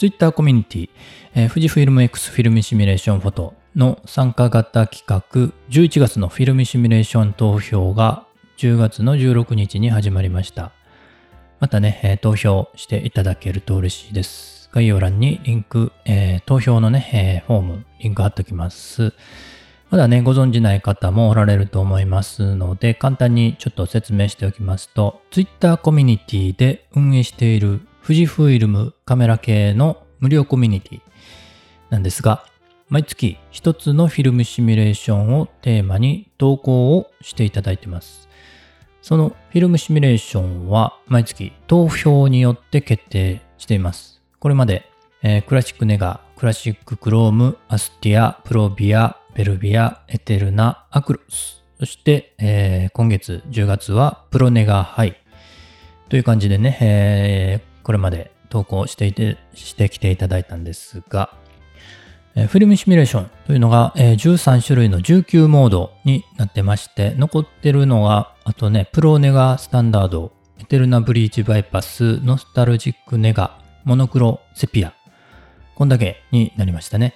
Twitter コミュニティ、えー、富士フィルム X フィルムシミュレーションフォトの参加型企画11月のフィルムシミュレーション投票が10月の16日に始まりました。またね、えー、投票していただけると嬉しいです。概要欄にリンク、えー、投票のね、えー、フォーム、リンク貼っておきます。まだね、ご存じない方もおられると思いますので、簡単にちょっと説明しておきますと、Twitter コミュニティで運営している富士フイルムカメラ系の無料コミュニティなんですが、毎月一つのフィルムシミュレーションをテーマに投稿をしていただいています。そのフィルムシミュレーションは毎月投票によって決定しています。これまで、えー、クラシックネガ、クラシッククローム、 ASTIA、PROVIA、Velvia、ETERNA、ACROS。そして、えー、今月10月はプロネガハイ。という感じでね、えー、これまで投稿していて、してきていただいたんですが、えフィルムシミュレーションというのが、え13種類の19モードになってまして、残ってるのが、あとね、プロネガスタンダード、エテルナブリーチバイパス、ノスタルジックネガ、モノクロセピア。こんだけになりましたね。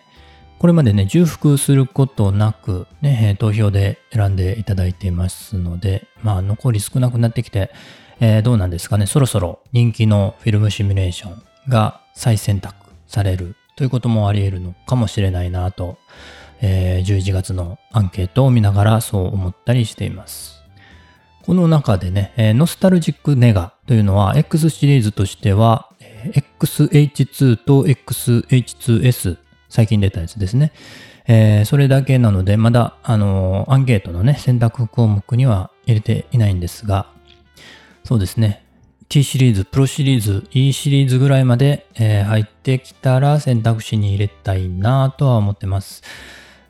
これまでね、重複することなく、ね、投票で選んでいただいていますので、まあ、残り少なくなってきて、えー、どうなんですかね、そろそろ人気のフィルムシミュレーションが再選択されるということもあり得るのかもしれないなと、えー、11月のアンケートを見ながらそう思ったりしています。この中でね、えー、ノスタルジックネガというのは X シリーズとしては、えー、XH2 と XH2S 最近出たやつですね。えー、それだけなので、まだ、あのー、アンケートのね、選択項目には入れていないんですが、そうですね。T シリーズ、プロシリーズ、E シリーズぐらいまで、えー、入ってきたら選択肢に入れたいなとは思ってます。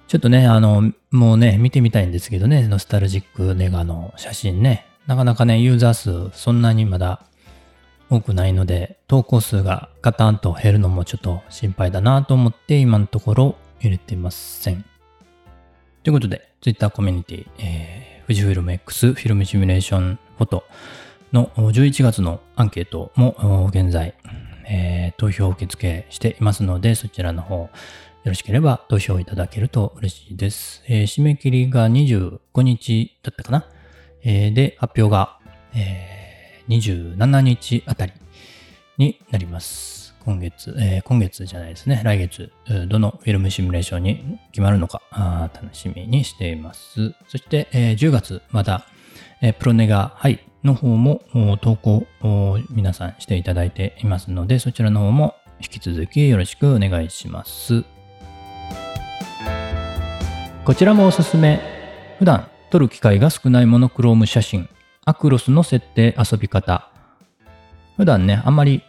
ちょっとね、あの、もうね、見てみたいんですけどね、ノスタルジックネガの写真ね。なかなかね、ユーザー数そんなにまだ多くないので、投稿数がガタンと減るのもちょっと心配だなと思って今のところ入れてません。ということで、Twitter コミュニティ、えー、富士フィルム X フィルムシミュレーションフォト、の11月のアンケートも現在、えー、投票受付していますので、そちらの方、よろしければ投票いただけると嬉しいです。えー、締め切りが25日だったかな、えー、で、発表が、えー、27日あたりになります。今月、えー、今月じゃないですね。来月、どのフィルムシミュレーションに決まるのか、楽しみにしています。そして、えー、10月、また、えー、プロネガ、はい、の方も投稿を皆さんしていただいていますので、そちらの方も引き続きよろしくお願いします。こちらもおすすめ。普段撮る機会が少ないモノクローム写真、アクロスの設定遊び方。普段ね、あんまり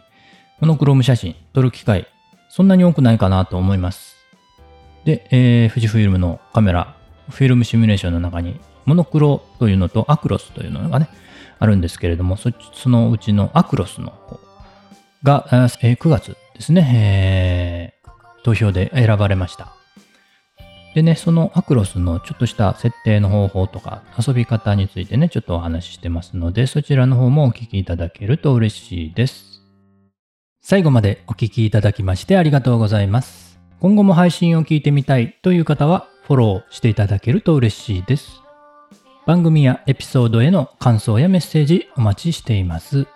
モノクローム写真撮る機会、そんなに多くないかなと思います。で、えー、富士フイルムのカメラ、フィルムシミュレーションの中に、モノクロというのとアクロスというのがね、あるんですけれども、そそのうちのアクロスの方が、えー、9月ですね、えー、投票で選ばれました。でね、そのアクロスのちょっとした設定の方法とか遊び方についてね、ちょっとお話ししてますので、そちらの方もお聞きいただけると嬉しいです。最後までお聞きいただきましてありがとうございます。今後も配信を聞いてみたいという方は、フォローしていただけると嬉しいです。番組やエピソードへの感想やメッセージお待ちしています。